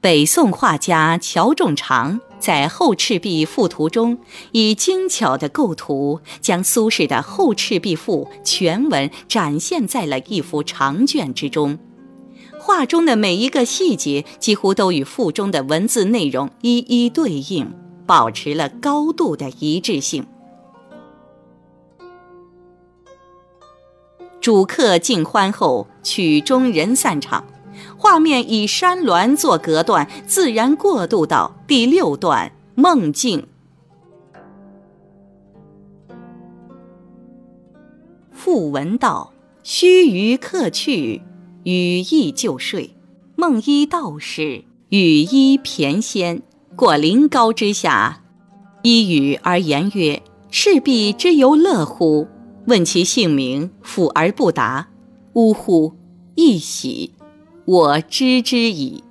北宋画家乔仲常在《后赤壁赋图》中，以精巧的构图，将苏轼的《后赤壁赋》全文展现在了一幅长卷之中。画中的每一个细节，几乎都与赋中的文字内容一一对应，保持了高度的一致性。主客尽欢后，曲终人散场。画面以山峦做隔断，自然过渡到第六段梦境。赋文道：“须臾客去，羽翼就睡。梦依道士，羽衣翩跹，过临高之下，依语而言曰：‘赤壁之游乐乎？’问其姓名，抚而不答。呜呼！一喜。”我知之矣。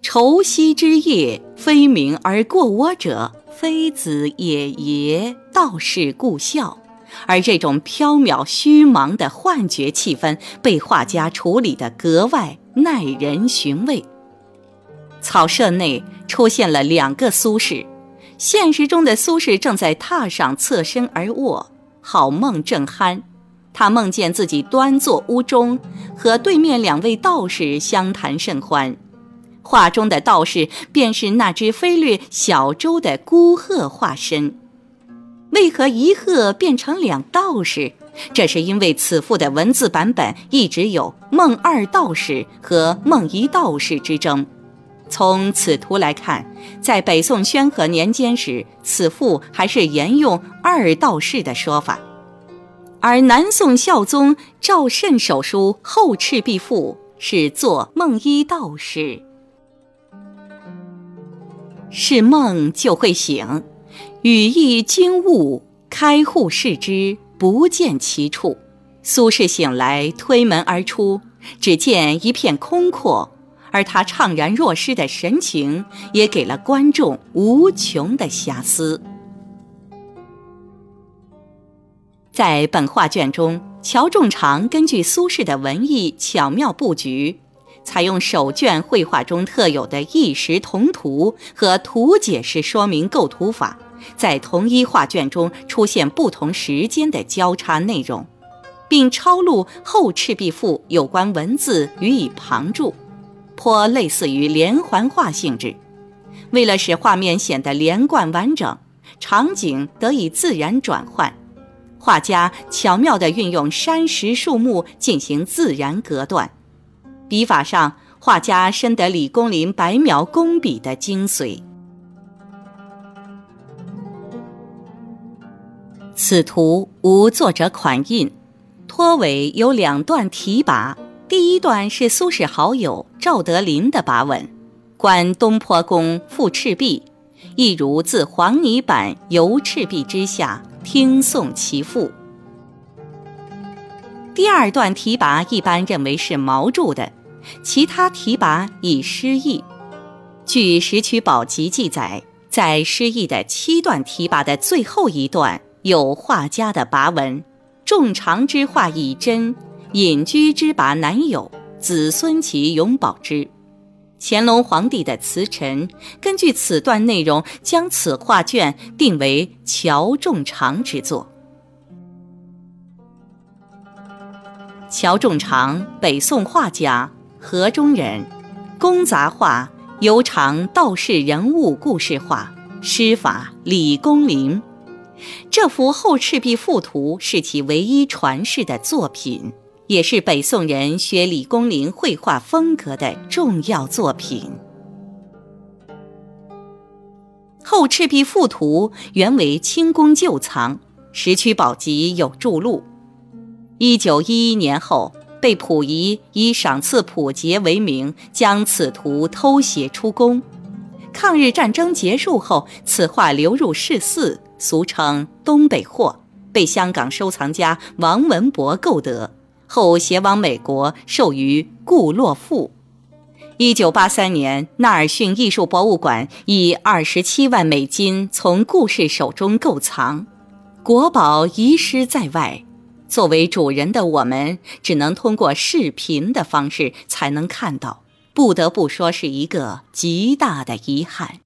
愁夕之夜，飞鸣而过我者，非子也也？道是故笑。而这种缥缈虚茫的幻觉气氛，被画家处理得格外耐人寻味。草舍内出现了两个苏轼，现实中的苏轼正在榻上侧身而卧，好梦正酣。他梦见自己端坐屋中，和对面两位道士相谈甚欢。画中的道士便是那只飞掠小舟的孤鹤化身。为何一鹤变成两道士？这是因为此赋的文字版本一直有梦二道士和梦一道士之争。从此图来看，在北宋宣和年间时，此赋还是沿用二道士的说法。而南宋孝宗赵慎手书《后赤壁赋》是作梦一道士，是梦就会醒，羽翼惊雾，开户视之，不见其处。苏轼醒来，推门而出，只见一片空阔，而他怅然若失的神情，也给了观众无穷的遐思。在本画卷中，乔仲常根据苏轼的文艺巧妙布局，采用手卷绘画中特有的一时同图和图解式说明构图法，在同一画卷中出现不同时间的交叉内容，并抄录《后赤壁赋》有关文字予以旁注，颇类似于连环画性质。为了使画面显得连贯完整，场景得以自然转换。画家巧妙地运用山石树木进行自然隔断，笔法上，画家深得李公麟白描工笔的精髓。此图无作者款印，托尾有两段题跋，第一段是苏轼好友赵德林的跋文：“观东坡公赋赤壁，亦如自黄泥板游赤壁之下。”听诵其父。第二段题跋一般认为是毛著的，其他题跋已失意。据《石渠宝笈》记载，在失意的七段题跋的最后一段，有画家的跋文：“仲长之画已真，隐居之跋难有，子孙其永保之。”乾隆皇帝的词臣根据此段内容，将此画卷定为乔仲常之作。乔仲常，北宋画家，河中人，工杂画，尤长道士人物故事画，诗法李公麟。这幅《后赤壁赋图》是其唯一传世的作品。也是北宋人学李公麟绘画风格的重要作品。《后赤壁赋图》原为清宫旧藏，《石渠宝笈》有著录。一九一一年后，被溥仪以赏赐溥杰为名，将此图偷写出宫。抗日战争结束后，此画流入市肆，俗称“东北货”，被香港收藏家王文博购得。后携往美国，授予顾洛赋。一九八三年，纳尔逊艺术博物馆以二十七万美金从顾氏手中购藏，国宝遗失在外。作为主人的我们，只能通过视频的方式才能看到。不得不说是一个极大的遗憾。